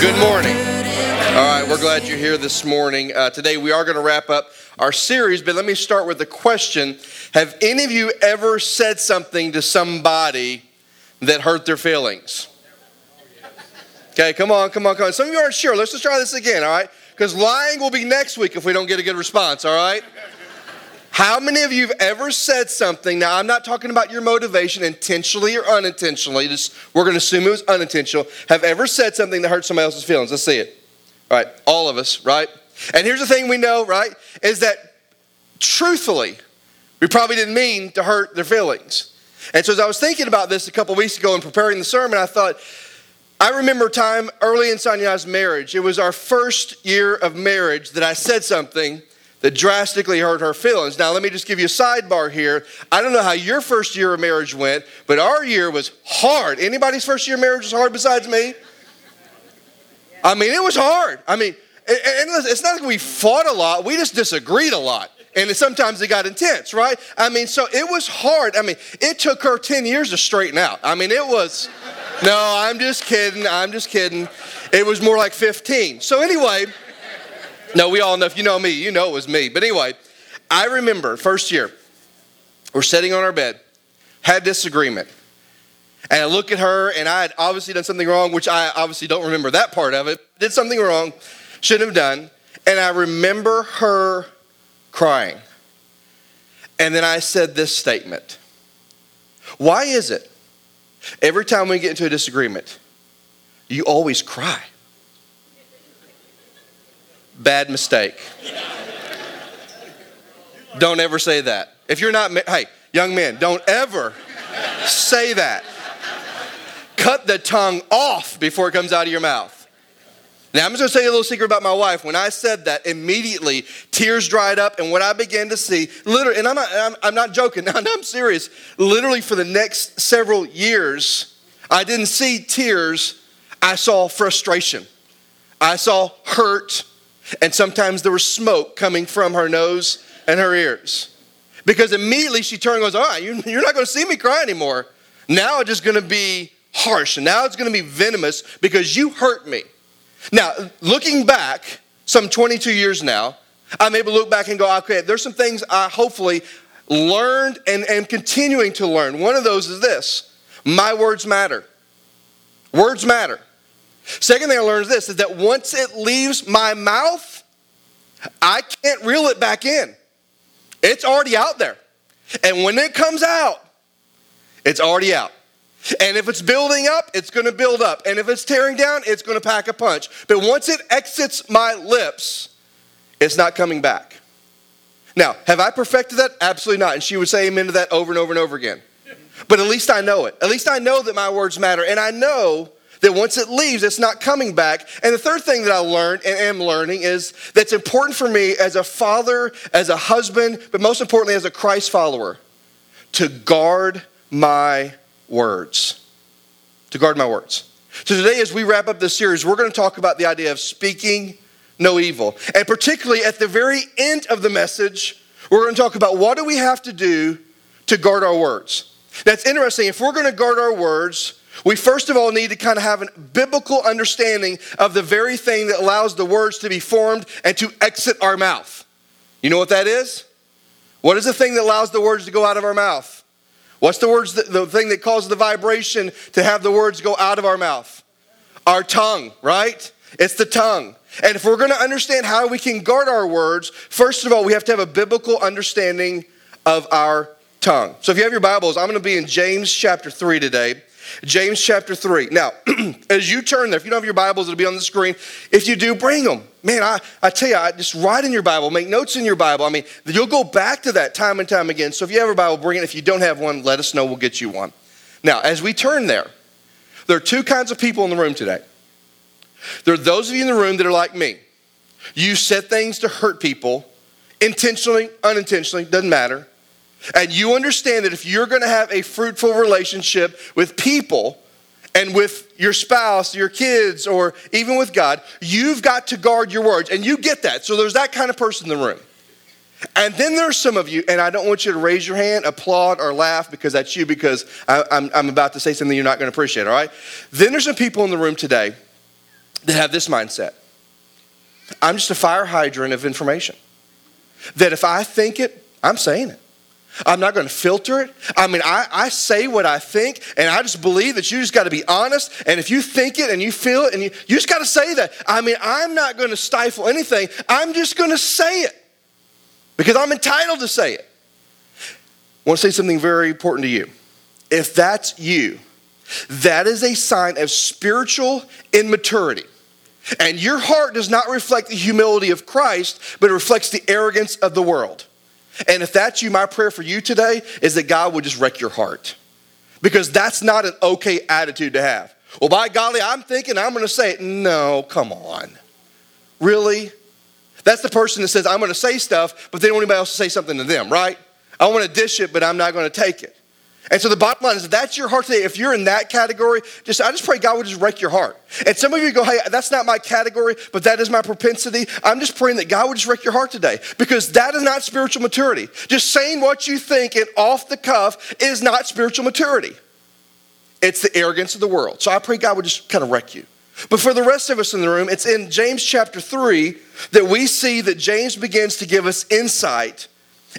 Good morning. All right, we're glad you're here this morning. Uh, today we are going to wrap up our series, but let me start with a question. Have any of you ever said something to somebody that hurt their feelings? Okay, come on, come on, come on. Some of you aren't sure. Let's just try this again, all right? Because lying will be next week if we don't get a good response, all right? How many of you have ever said something? Now, I'm not talking about your motivation, intentionally or unintentionally. Just, we're going to assume it was unintentional. Have ever said something that hurt somebody else's feelings? Let's see it. All right, all of us, right? And here's the thing we know, right? Is that truthfully, we probably didn't mean to hurt their feelings. And so, as I was thinking about this a couple weeks ago and preparing the sermon, I thought, I remember a time early in Sonya's marriage. It was our first year of marriage that I said something that drastically hurt her feelings. Now, let me just give you a sidebar here. I don't know how your first year of marriage went, but our year was hard. Anybody's first year of marriage was hard besides me? I mean, it was hard. I mean, and it's not like we fought a lot, we just disagreed a lot. And sometimes it got intense, right? I mean, so it was hard. I mean, it took her 10 years to straighten out. I mean, it was, no, I'm just kidding. I'm just kidding. It was more like 15. So, anyway, no, we all know, if you know me, you know it was me. But anyway, I remember first year, we're sitting on our bed, had disagreement. And I look at her, and I had obviously done something wrong, which I obviously don't remember that part of it. Did something wrong, shouldn't have done. And I remember her crying. And then I said this statement Why is it every time we get into a disagreement, you always cry? Bad mistake. Don't ever say that. If you're not, hey, young men, don't ever say that. Cut the tongue off before it comes out of your mouth. Now, I'm just gonna tell you a little secret about my wife. When I said that, immediately tears dried up, and what I began to see, literally, and I'm not, I'm, I'm not joking, I'm serious. Literally, for the next several years, I didn't see tears, I saw frustration. I saw hurt, and sometimes there was smoke coming from her nose and her ears. Because immediately she turned and goes, All right, you're not going to see me cry anymore. Now it's just going to be harsh. And now it's going to be venomous because you hurt me. Now, looking back, some 22 years now, I'm able to look back and go, okay, there's some things I hopefully learned and am continuing to learn. One of those is this my words matter. Words matter. Second thing I learned is this is that once it leaves my mouth, I can't reel it back in. It's already out there. And when it comes out, it's already out. And if it's building up, it's going to build up. And if it's tearing down, it's going to pack a punch. But once it exits my lips, it's not coming back. Now, have I perfected that? Absolutely not. And she would say amen to that over and over and over again. But at least I know it. At least I know that my words matter. And I know that once it leaves, it's not coming back. And the third thing that I learned and am learning is that's important for me as a father, as a husband, but most importantly, as a Christ follower, to guard my words. To guard my words. So today, as we wrap up this series, we're going to talk about the idea of speaking no evil. And particularly at the very end of the message, we're going to talk about what do we have to do to guard our words. That's interesting. If we're going to guard our words, we first of all need to kind of have a biblical understanding of the very thing that allows the words to be formed and to exit our mouth. You know what that is? What is the thing that allows the words to go out of our mouth? What's the words, that, the thing that causes the vibration to have the words go out of our mouth? Our tongue, right? It's the tongue. And if we're going to understand how we can guard our words, first of all, we have to have a biblical understanding of our tongue. So if you have your Bibles, I'm going to be in James chapter 3 today. James chapter 3. Now, as you turn there, if you don't have your Bibles, it'll be on the screen. If you do, bring them. Man, I, I tell you, I just write in your Bible, make notes in your Bible. I mean, you'll go back to that time and time again. So if you have a Bible, bring it. If you don't have one, let us know. We'll get you one. Now, as we turn there, there are two kinds of people in the room today. There are those of you in the room that are like me. You said things to hurt people, intentionally, unintentionally, doesn't matter. And you understand that if you're going to have a fruitful relationship with people and with your spouse, your kids, or even with God, you've got to guard your words. And you get that. So there's that kind of person in the room. And then there's some of you, and I don't want you to raise your hand, applaud, or laugh because that's you, because I, am I'm about to say something you're not going to appreciate, all right? Then there's some people in the room today that have this mindset I'm just a fire hydrant of information. That if I think it, I'm saying it. I'm not going to filter it. I mean, I, I say what I think, and I just believe that you just got to be honest. And if you think it and you feel it, and you, you just got to say that. I mean, I'm not going to stifle anything. I'm just going to say it because I'm entitled to say it. I want to say something very important to you. If that's you, that is a sign of spiritual immaturity. And your heart does not reflect the humility of Christ, but it reflects the arrogance of the world. And if that's you, my prayer for you today is that God would just wreck your heart. Because that's not an okay attitude to have. Well, by golly, I'm thinking I'm going to say it. No, come on. Really? That's the person that says, I'm going to say stuff, but they don't want anybody else to say something to them, right? I want to dish it, but I'm not going to take it. And so the bottom line is if that's your heart today, if you're in that category, just I just pray God would just wreck your heart. And some of you go, hey, that's not my category, but that is my propensity. I'm just praying that God would just wreck your heart today because that is not spiritual maturity. Just saying what you think and off the cuff is not spiritual maturity. It's the arrogance of the world. So I pray God would just kind of wreck you. But for the rest of us in the room, it's in James chapter 3 that we see that James begins to give us insight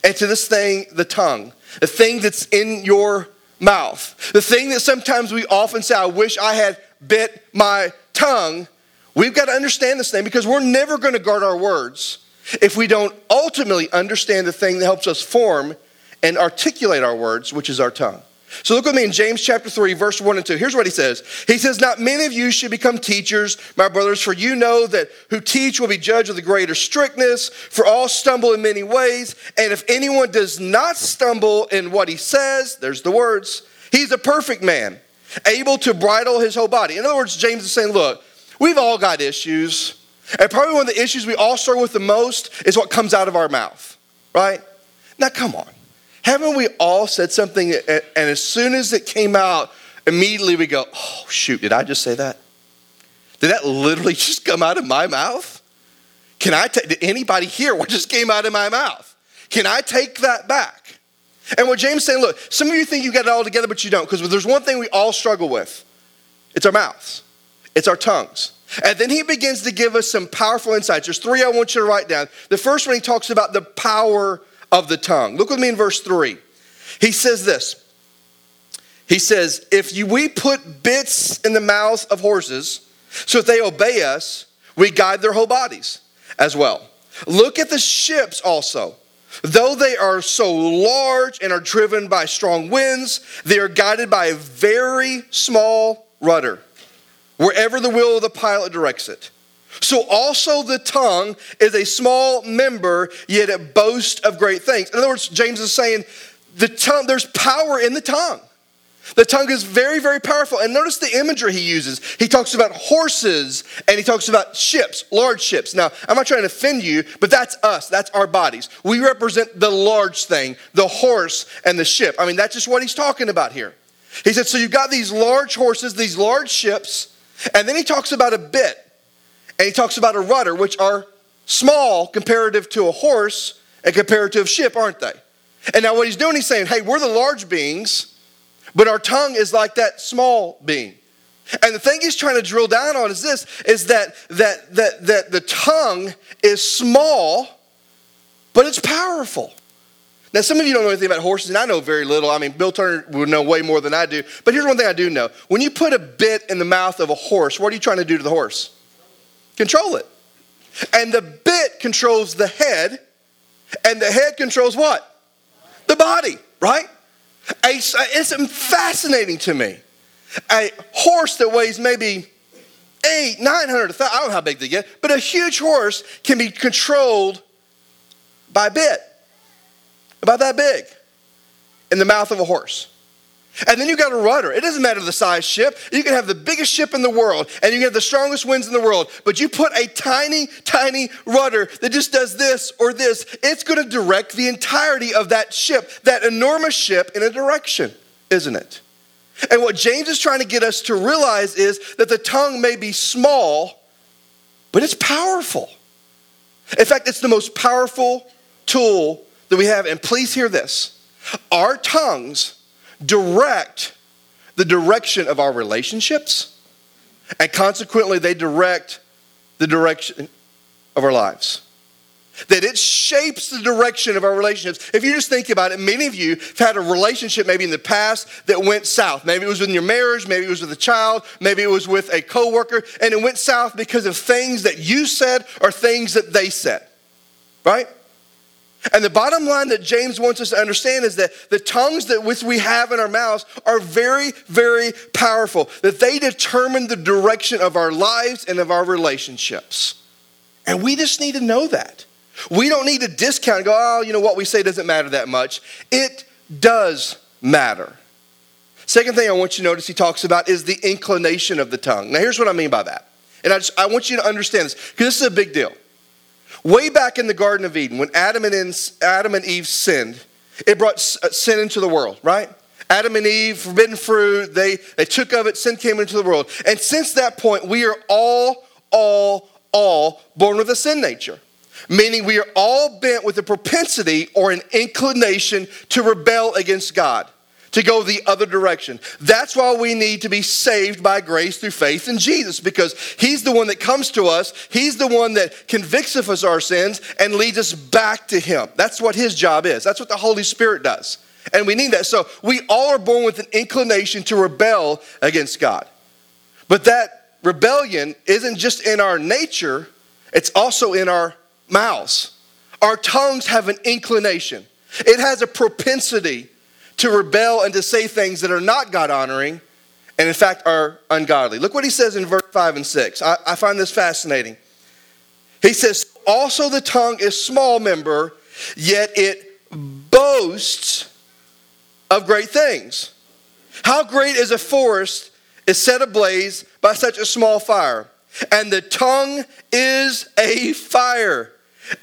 into this thing, the tongue the thing that's in your mouth, the thing that sometimes we often say, I wish I had bit my tongue. We've got to understand this thing because we're never going to guard our words if we don't ultimately understand the thing that helps us form and articulate our words, which is our tongue. So look with me in James chapter 3, verse 1 and 2. Here's what he says. He says, Not many of you should become teachers, my brothers, for you know that who teach will be judged with the greater strictness, for all stumble in many ways. And if anyone does not stumble in what he says, there's the words, he's a perfect man, able to bridle his whole body. In other words, James is saying, Look, we've all got issues. And probably one of the issues we all struggle with the most is what comes out of our mouth, right? Now, come on. Haven't we all said something and as soon as it came out, immediately we go, oh, shoot, did I just say that? Did that literally just come out of my mouth? Can I take, did anybody hear what just came out of my mouth? Can I take that back? And what James saying, look, some of you think you got it all together, but you don't, because there's one thing we all struggle with it's our mouths, it's our tongues. And then he begins to give us some powerful insights. There's three I want you to write down. The first one, he talks about the power of the tongue. Look with me in verse 3. He says this. He says, If we put bits in the mouths of horses, so if they obey us, we guide their whole bodies as well. Look at the ships also. Though they are so large and are driven by strong winds, they are guided by a very small rudder, wherever the will of the pilot directs it. So also the tongue is a small member, yet it boasts of great things. In other words, James is saying the tongue, there's power in the tongue. The tongue is very, very powerful. And notice the imagery he uses. He talks about horses and he talks about ships, large ships. Now, I'm not trying to offend you, but that's us. That's our bodies. We represent the large thing, the horse and the ship. I mean, that's just what he's talking about here. He said, so you've got these large horses, these large ships, and then he talks about a bit. And he talks about a rudder, which are small comparative to a horse and comparative ship, aren't they? And now what he's doing, he's saying, hey, we're the large beings, but our tongue is like that small being. And the thing he's trying to drill down on is this is that that that that the tongue is small, but it's powerful. Now, some of you don't know anything about horses, and I know very little. I mean, Bill Turner would know way more than I do. But here's one thing I do know. When you put a bit in the mouth of a horse, what are you trying to do to the horse? Control it. And the bit controls the head, and the head controls what? The body, right? It's fascinating to me. A horse that weighs maybe eight, 900, I don't know how big they get, but a huge horse can be controlled by a bit, about that big, in the mouth of a horse. And then you got a rudder. It doesn't matter the size ship. You can have the biggest ship in the world and you can have the strongest winds in the world, but you put a tiny, tiny rudder that just does this or this, it's going to direct the entirety of that ship, that enormous ship, in a direction, isn't it? And what James is trying to get us to realize is that the tongue may be small, but it's powerful. In fact, it's the most powerful tool that we have. And please hear this our tongues direct the direction of our relationships And consequently, they direct the direction of our lives. That it shapes the direction of our relationships. If you just think about it, many of you have had a relationship maybe in the past that went south. Maybe it was in your marriage, maybe it was with a child, maybe it was with a coworker, and it went south because of things that you said or things that they said. Right? And the bottom line that James wants us to understand is that the tongues that which we have in our mouths are very, very powerful. That they determine the direction of our lives and of our relationships. And we just need to know that. We don't need to discount and go, oh, you know what we say doesn't matter that much. It does matter. Second thing I want you to notice he talks about is the inclination of the tongue. Now, here's what I mean by that. And I, just, I want you to understand this because this is a big deal. Way back in the Garden of Eden, when Adam and, Adam and Eve sinned, it brought uh, sin into the world, right? Adam and Eve, forbidden fruit, they, they took of it, sin came into the world. And since that point, we are all, all, all born with a sin nature. Meaning we are all bent with a propensity or an inclination to rebel against God to go the other direction. That's why we need to be saved by grace through faith in Jesus because He's the one that comes to us. He's the one that convicts of us of our sins and leads us back to Him. That's what His job is. That's what the Holy Spirit does. And we need that. So we all are born with an inclination to rebel against God. But that rebellion isn't just in our nature, it's also in our mouths. Our tongues have an inclination, it has a propensity to rebel and to say things that are not God honoring and, in fact, are ungodly. Look what he says in verse 5 and 6. I, I find this fascinating. He says, Also the tongue is small member, yet it boasts of great things. How great is a forest is set ablaze by such a small fire? And the tongue is a fire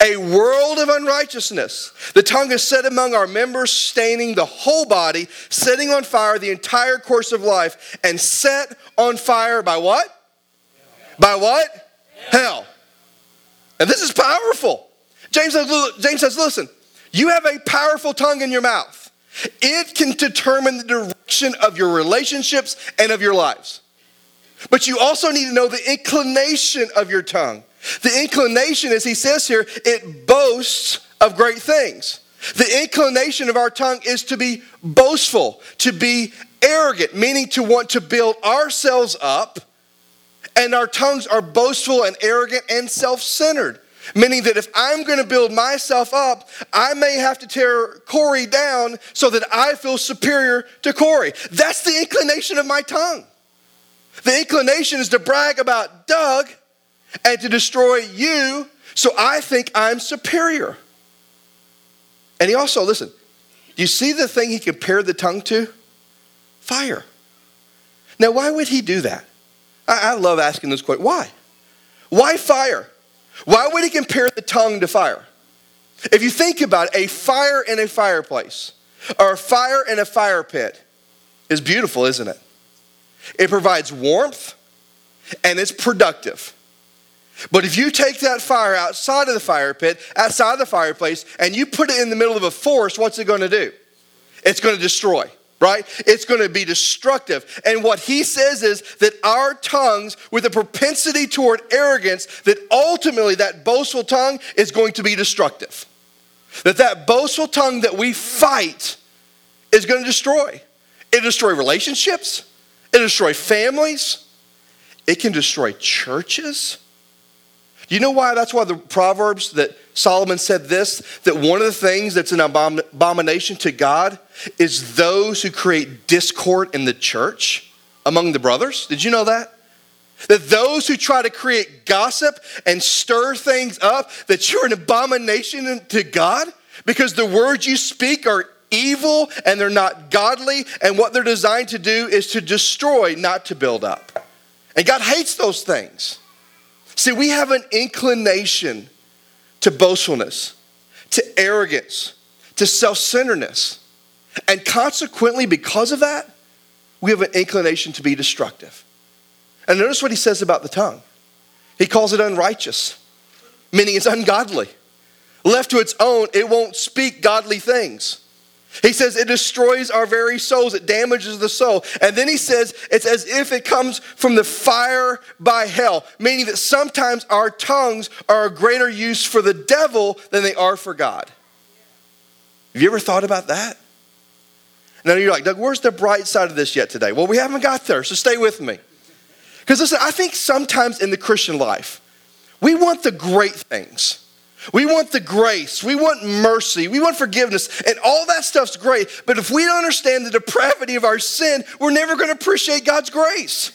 a world of unrighteousness. The tongue is set among our members, staining the whole body, setting on fire the entire course of life, and set on fire by what? By what? Hell. And this is powerful. James says, James says, listen, you have a powerful tongue in your mouth. It can determine the direction of your relationships and of your lives. But you also need to know the inclination of your tongue. The inclination, as he says here, it boasts of great things. The inclination of our tongue is to be boastful, to be arrogant, meaning to want to build ourselves up. And our tongues are boastful and arrogant and self centered. Meaning that if I'm going to build myself up, I may have to tear Corey down so that I feel superior to Corey. That's the inclination of my tongue. The inclination is to brag about Doug and to destroy you, so I think I'm superior. And he also, listen, you see the thing he compared the tongue to? Fire. Now, why would he do that? I, I love asking this question. Why? Why fire? Why would he compare the tongue to fire? If you think about it, a fire in a fireplace or a fire in a fire pit is beautiful, isn't it? It provides warmth and it's productive. But if you take that fire outside of the fire pit, outside of the fireplace, and you put it in the middle of a forest, what's it going to do? It's going to destroy, right? It's going to be destructive. And what he says is that our tongues, with a propensity toward arrogance, that ultimately that boastful tongue is going to be destructive. That that boastful tongue that we fight is going to destroy. It destroy relationships. It destroy families. It can destroy churches. You know why? That's why the Proverbs that Solomon said this that one of the things that's an abomination to God is those who create discord in the church among the brothers. Did you know that? That those who try to create gossip and stir things up, that you're an abomination to God because the words you speak are evil and they're not godly, and what they're designed to do is to destroy, not to build up. And God hates those things. See, we have an inclination to boastfulness, to arrogance, to self centeredness. And consequently, because of that, we have an inclination to be destructive. And notice what he says about the tongue. He calls it unrighteous, meaning it's ungodly. Left to its own, it won't speak godly things. He says it destroys our very souls, it damages the soul. And then he says it's as if it comes from the fire by hell, meaning that sometimes our tongues are a greater use for the devil than they are for God. Have you ever thought about that? Now you're like, Doug, where's the bright side of this yet today? Well, we haven't got there, so stay with me. Because listen, I think sometimes in the Christian life, we want the great things. We want the grace. We want mercy. We want forgiveness. And all that stuff's great. But if we don't understand the depravity of our sin, we're never going to appreciate God's grace.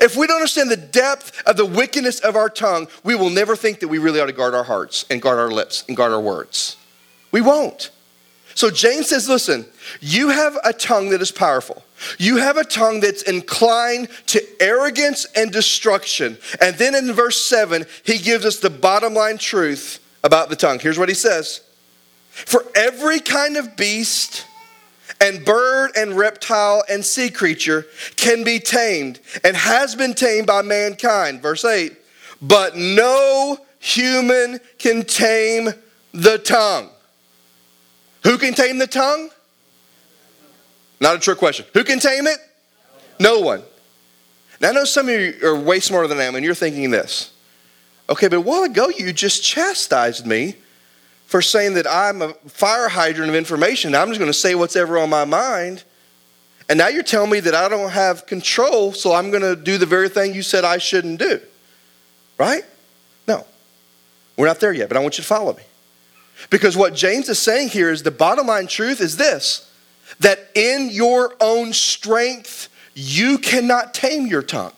If we don't understand the depth of the wickedness of our tongue, we will never think that we really ought to guard our hearts and guard our lips and guard our words. We won't. So James says, listen, you have a tongue that is powerful. You have a tongue that's inclined to arrogance and destruction. And then in verse 7, he gives us the bottom line truth about the tongue. Here's what he says For every kind of beast and bird and reptile and sea creature can be tamed and has been tamed by mankind. Verse 8, but no human can tame the tongue. Who can tame the tongue? Not a trick question. Who can tame it? No one. Now, I know some of you are way smarter than I am, and you're thinking this. Okay, but a while ago you just chastised me for saying that I'm a fire hydrant of information. I'm just going to say what's ever on my mind. And now you're telling me that I don't have control, so I'm going to do the very thing you said I shouldn't do. Right? No. We're not there yet, but I want you to follow me. Because what James is saying here is the bottom line truth is this that in your own strength, you cannot tame your tongue.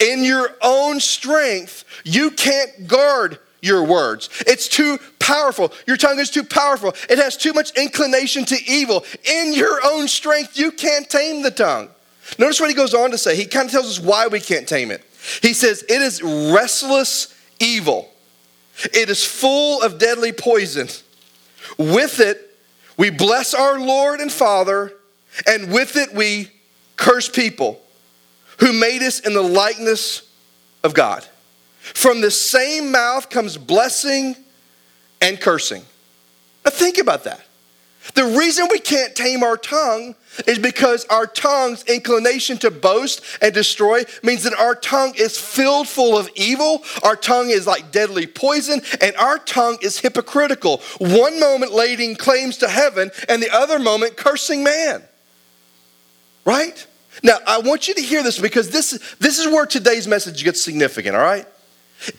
In your own strength, you can't guard your words. It's too powerful. Your tongue is too powerful. It has too much inclination to evil. In your own strength, you can't tame the tongue. Notice what he goes on to say. He kind of tells us why we can't tame it. He says, It is restless evil, it is full of deadly poison. With it, we bless our Lord and Father, and with it, we curse people who made us in the likeness of God. From the same mouth comes blessing and cursing. Now, think about that. The reason we can't tame our tongue is because our tongue's inclination to boast and destroy means that our tongue is filled full of evil. Our tongue is like deadly poison, and our tongue is hypocritical. One moment laying claims to heaven, and the other moment cursing man. Right? Now, I want you to hear this because this, this is where today's message gets significant, all right?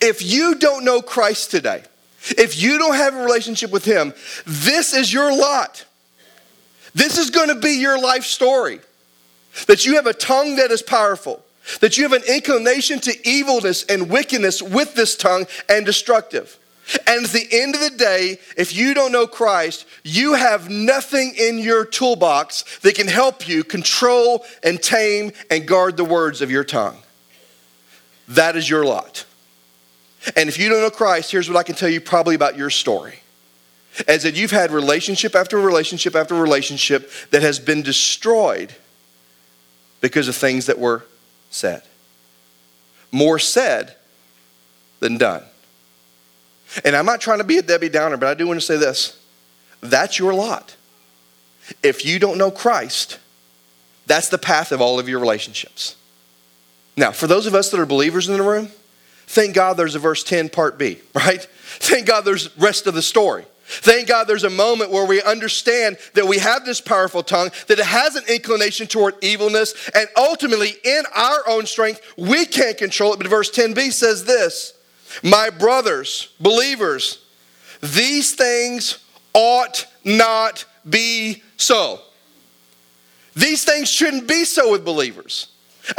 If you don't know Christ today, if you don't have a relationship with Him, this is your lot. This is going to be your life story. That you have a tongue that is powerful, that you have an inclination to evilness and wickedness with this tongue and destructive. And at the end of the day, if you don't know Christ, you have nothing in your toolbox that can help you control and tame and guard the words of your tongue. That is your lot. And if you don't know Christ, here's what I can tell you probably about your story. As that you've had relationship after relationship after relationship that has been destroyed because of things that were said. More said than done. And I'm not trying to be a Debbie Downer, but I do want to say this. That's your lot. If you don't know Christ, that's the path of all of your relationships. Now, for those of us that are believers in the room, thank God there's a verse 10, part B, right? Thank God there's rest of the story. Thank God there's a moment where we understand that we have this powerful tongue, that it has an inclination toward evilness, and ultimately, in our own strength, we can't control it. But verse 10b says this my brothers, believers, these things ought not be so. These things shouldn't be so with believers.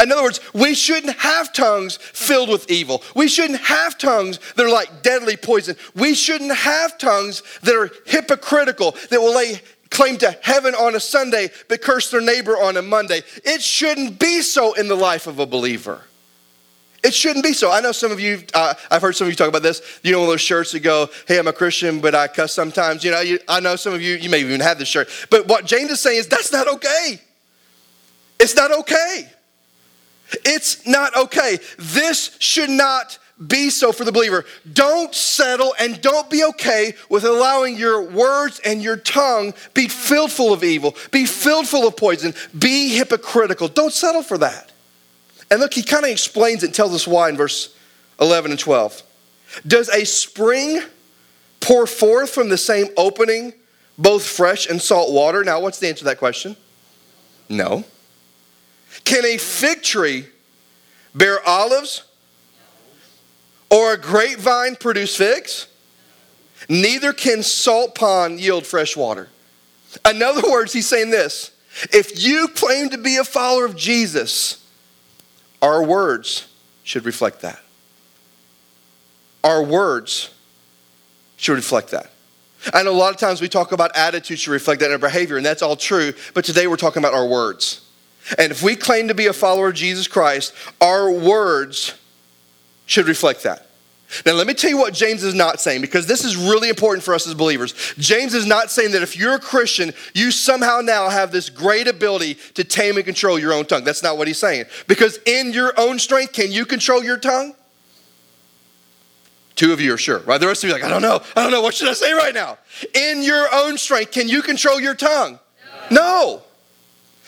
In other words, we shouldn't have tongues filled with evil. We shouldn't have tongues that are like deadly poison. We shouldn't have tongues that are hypocritical, that will lay claim to heaven on a Sunday but curse their neighbor on a Monday. It shouldn't be so in the life of a believer. It shouldn't be so. I know some of you, uh, I've heard some of you talk about this. You know, those shirts that go, hey, I'm a Christian, but I cuss sometimes. You know, you, I know some of you, you may even have this shirt. But what James is saying is that's not okay. It's not okay. It's not okay. This should not be so for the believer. Don't settle and don't be okay with allowing your words and your tongue be filled full of evil, be filled full of poison, be hypocritical. Don't settle for that. And look, he kind of explains it and tells us why in verse 11 and 12. Does a spring pour forth from the same opening both fresh and salt water? Now, what's the answer to that question? No. Can a fig tree bear olives? Or a grapevine produce figs? Neither can salt pond yield fresh water. In other words, he's saying this if you claim to be a follower of Jesus, our words should reflect that. Our words should reflect that. Know a lot of times we talk about attitudes should reflect that in our behavior, and that's all true, but today we're talking about our words. And if we claim to be a follower of Jesus Christ, our words should reflect that. Now, let me tell you what James is not saying because this is really important for us as believers. James is not saying that if you're a Christian, you somehow now have this great ability to tame and control your own tongue. That's not what he's saying. Because in your own strength, can you control your tongue? Two of you are sure, right? The rest of you are like, I don't know. I don't know. What should I say right now? In your own strength, can you control your tongue? No. no.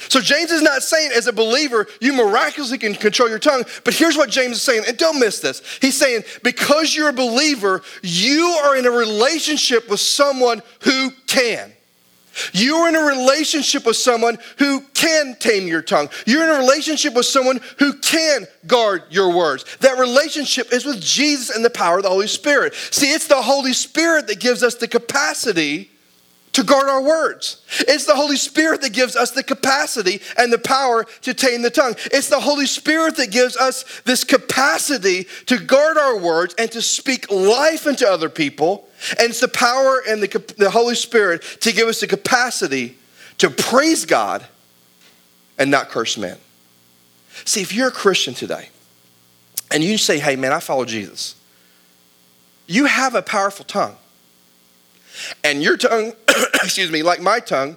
So James is not saying as a believer you miraculously can control your tongue, but here's what James is saying, and don't miss this. He's saying because you're a believer, you are in a relationship with someone who can. You're in a relationship with someone who can tame your tongue. You're in a relationship with someone who can guard your words. That relationship is with Jesus and the power of the Holy Spirit. See, it's the Holy Spirit that gives us the capacity to guard our words. It's the Holy Spirit that gives us the capacity and the power to tame the tongue. It's the Holy Spirit that gives us this capacity to guard our words and to speak life into other people. And it's the power and the, the Holy Spirit to give us the capacity to praise God and not curse men. See, if you're a Christian today and you say, hey, man, I follow Jesus, you have a powerful tongue. And your tongue, excuse me, like my tongue,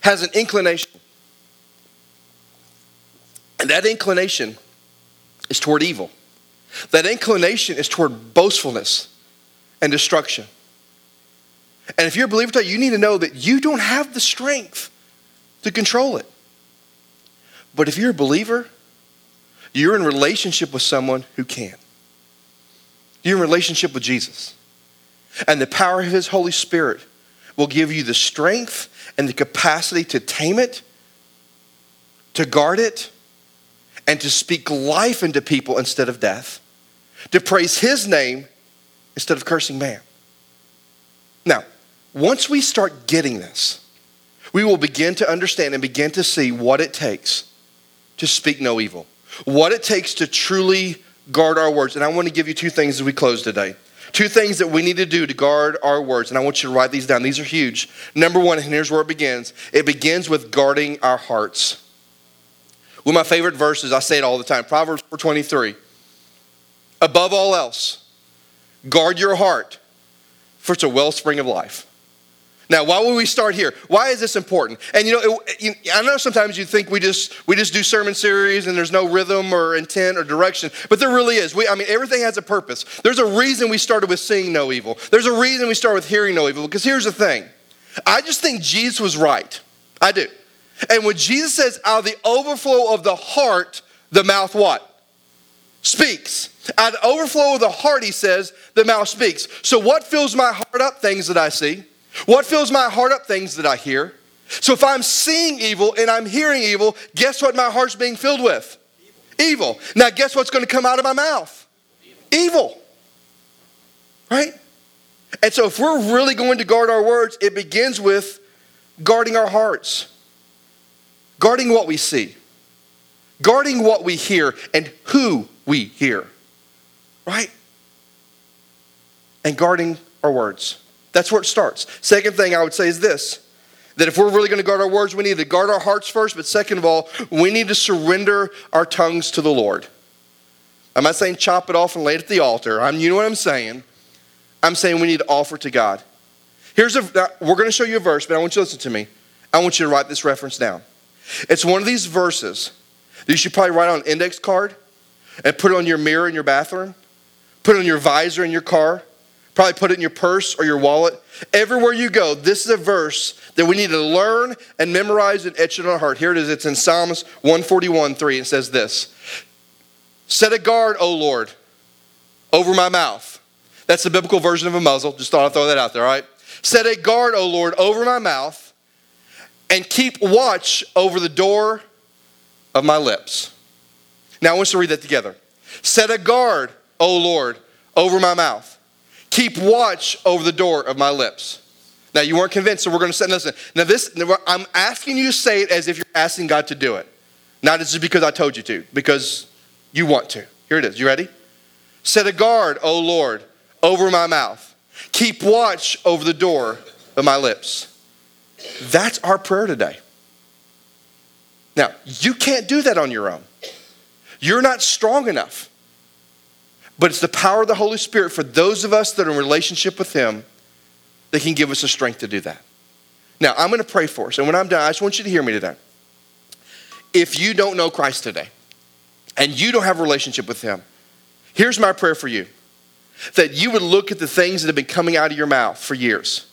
has an inclination. And that inclination is toward evil. That inclination is toward boastfulness and destruction. And if you're a believer today, you need to know that you don't have the strength to control it. But if you're a believer, you're in relationship with someone who can. You're in relationship with Jesus. And the power of His Holy Spirit will give you the strength and the capacity to tame it, to guard it, and to speak life into people instead of death, to praise His name instead of cursing man. Now, once we start getting this, we will begin to understand and begin to see what it takes to speak no evil, what it takes to truly guard our words. And I want to give you two things as we close today. Two things that we need to do to guard our words, and I want you to write these down. These are huge. Number one, and here's where it begins it begins with guarding our hearts. One of my favorite verses, I say it all the time Proverbs 4:23. Above all else, guard your heart, for it's a wellspring of life. Now, why would we start here? Why is this important? And you know, it, I know sometimes you think we just we just do sermon series and there's no rhythm or intent or direction, but there really is. We, I mean, everything has a purpose. There's a reason we started with seeing no evil. There's a reason we start with hearing no evil. Because here's the thing, I just think Jesus was right. I do. And when Jesus says, "Out of the overflow of the heart, the mouth what speaks." Out of the overflow of the heart, he says, the mouth speaks. So what fills my heart up? Things that I see. What fills my heart up? Things that I hear. So if I'm seeing evil and I'm hearing evil, guess what my heart's being filled with? Evil. evil. Now, guess what's going to come out of my mouth? Evil. evil. Right? And so, if we're really going to guard our words, it begins with guarding our hearts, guarding what we see, guarding what we hear, and who we hear. Right? And guarding our words. That's where it starts. Second thing I would say is this that if we're really going to guard our words, we need to guard our hearts first, but second of all, we need to surrender our tongues to the Lord. I'm not saying chop it off and lay it at the altar. I'm, you know what I'm saying. I'm saying we need to offer to God. Here's a, we're going to show you a verse, but I want you to listen to me. I want you to write this reference down. It's one of these verses that you should probably write on an index card and put it on your mirror in your bathroom put it on your visor in your car, probably put it in your purse or your wallet. Everywhere you go, this is a verse that we need to learn and memorize and etch it on our heart. Here it is. It's in Psalms 141 3. It says this Set a guard, O Lord, over my mouth. That's the biblical version of a muzzle. Just thought I'd throw that out there, all right? Set a guard, O Lord, over my mouth and keep watch over the door of my lips. Now I want us to read that together. Set a guard, O Lord, over my mouth. Keep watch over the door of my lips. Now you weren't convinced, so we're going to say, listen. Now this, I'm asking you to say it as if you're asking God to do it, not just because I told you to, because you want to. Here it is. You ready? Set a guard, O Lord, over my mouth. Keep watch over the door of my lips. That's our prayer today. Now, you can't do that on your own. You're not strong enough. But it's the power of the Holy Spirit for those of us that are in relationship with Him that can give us the strength to do that. Now, I'm going to pray for us. And when I'm done, I just want you to hear me today. If you don't know Christ today and you don't have a relationship with Him, here's my prayer for you that you would look at the things that have been coming out of your mouth for years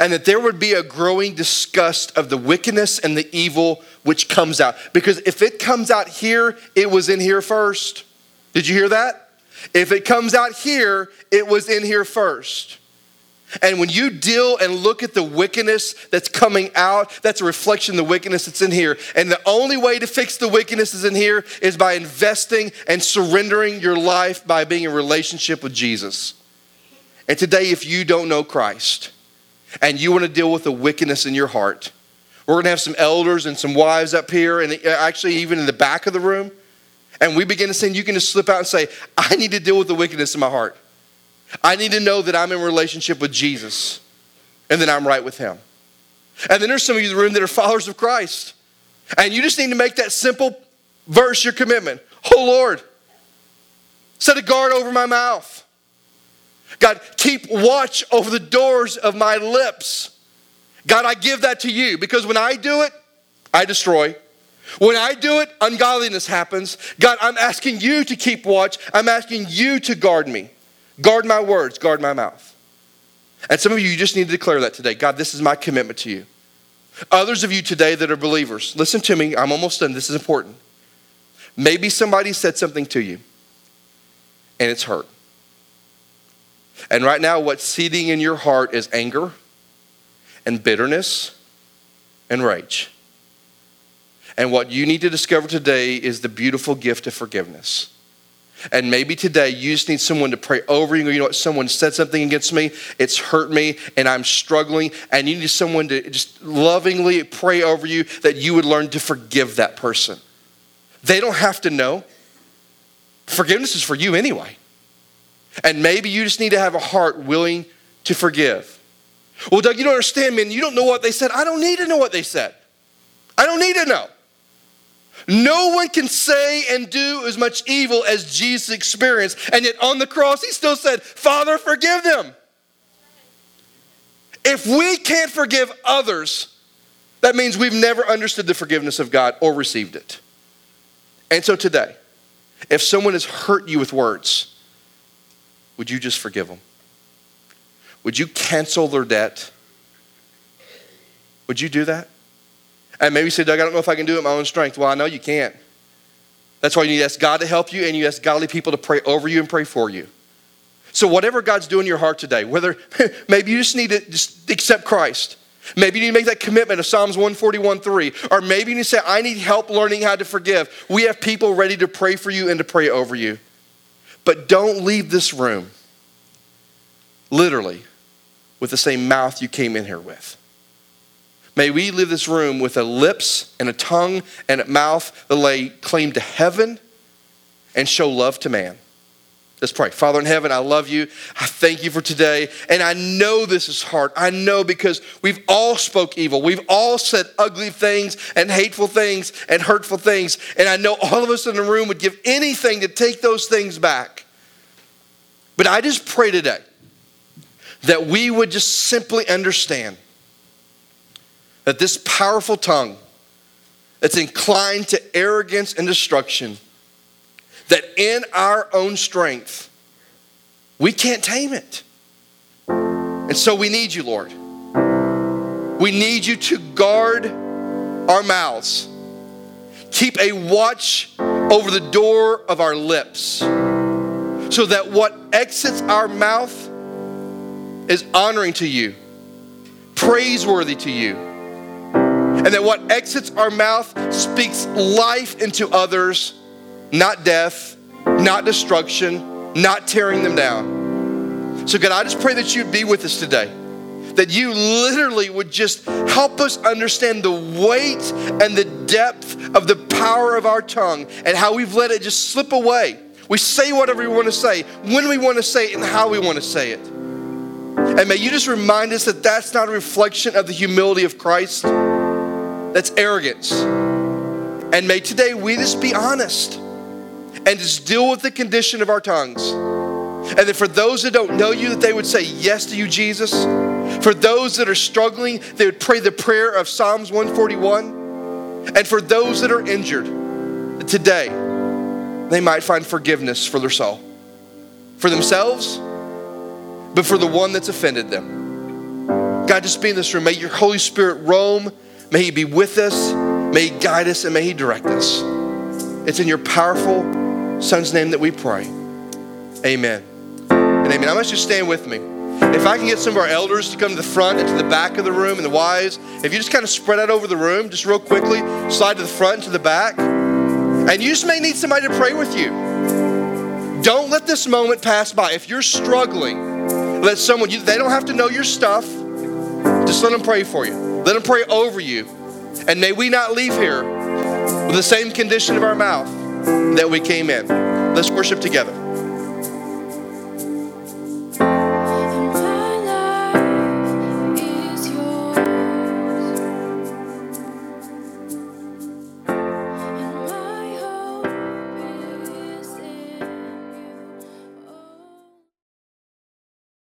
and that there would be a growing disgust of the wickedness and the evil which comes out. Because if it comes out here, it was in here first. Did you hear that? If it comes out here, it was in here first. And when you deal and look at the wickedness that's coming out, that's a reflection of the wickedness that's in here. And the only way to fix the wickedness that's in here is by investing and surrendering your life by being in relationship with Jesus. And today, if you don't know Christ, and you want to deal with the wickedness in your heart, we're going to have some elders and some wives up here, and actually, even in the back of the room. And we begin to sing, you can just slip out and say, I need to deal with the wickedness in my heart. I need to know that I'm in relationship with Jesus and that I'm right with Him. And then there's some of you in the room that are followers of Christ. And you just need to make that simple verse your commitment. Oh Lord, set a guard over my mouth. God, keep watch over the doors of my lips. God, I give that to you because when I do it, I destroy. When I do it, ungodliness happens. God, I'm asking you to keep watch. I'm asking you to guard me. Guard my words, guard my mouth. And some of you, you just need to declare that today. God, this is my commitment to you. Others of you today that are believers, listen to me. I'm almost done. This is important. Maybe somebody said something to you and it's hurt. And right now, what's seeding in your heart is anger and bitterness and rage. And what you need to discover today is the beautiful gift of forgiveness. And maybe today you just need someone to pray over you. You know what? Someone said something against me. It's hurt me and I'm struggling. And you need someone to just lovingly pray over you that you would learn to forgive that person. They don't have to know. Forgiveness is for you anyway. And maybe you just need to have a heart willing to forgive. Well, Doug, you don't understand, man. You don't know what they said. I don't need to know what they said. I don't need to know. No one can say and do as much evil as Jesus experienced. And yet on the cross, he still said, Father, forgive them. If we can't forgive others, that means we've never understood the forgiveness of God or received it. And so today, if someone has hurt you with words, would you just forgive them? Would you cancel their debt? Would you do that? And maybe you say, Doug, I don't know if I can do it in my own strength. Well, I know you can't. That's why you need to ask God to help you and you ask godly people to pray over you and pray for you. So, whatever God's doing in your heart today, whether maybe you just need to just accept Christ. Maybe you need to make that commitment of Psalms 141 3. Or maybe you need to say, I need help learning how to forgive. We have people ready to pray for you and to pray over you. But don't leave this room literally with the same mouth you came in here with. May we leave this room with a lips and a tongue and a mouth that lay claim to heaven and show love to man. Let's pray. Father in heaven, I love you. I thank you for today. And I know this is hard. I know because we've all spoke evil. We've all said ugly things and hateful things and hurtful things. And I know all of us in the room would give anything to take those things back. But I just pray today that we would just simply understand that this powerful tongue that's inclined to arrogance and destruction, that in our own strength, we can't tame it. And so we need you, Lord. We need you to guard our mouths. Keep a watch over the door of our lips so that what exits our mouth is honoring to you, praiseworthy to you, and that what exits our mouth speaks life into others, not death, not destruction, not tearing them down. So, God, I just pray that you'd be with us today that you literally would just help us understand the weight and the depth of the power of our tongue and how we've let it just slip away. We say whatever we want to say, when we want to say it, and how we want to say it. And may you just remind us that that's not a reflection of the humility of Christ, that's arrogance. And may today we just be honest and just deal with the condition of our tongues. And that for those that don't know you, that they would say yes to you, Jesus. For those that are struggling, they would pray the prayer of Psalms 141. And for those that are injured today, they might find forgiveness for their soul, for themselves, but for the one that's offended them. God, just be in this room. May your Holy Spirit roam. May He be with us. May He guide us and may He direct us. It's in your powerful Son's name that we pray. Amen. And amen. I want you to stand with me. If I can get some of our elders to come to the front and to the back of the room and the wise, if you just kind of spread out over the room, just real quickly, slide to the front and to the back. And you just may need somebody to pray with you. Don't let this moment pass by. If you're struggling, let someone, you, they don't have to know your stuff. Just let them pray for you. Let them pray over you. And may we not leave here with the same condition of our mouth that we came in. Let's worship together.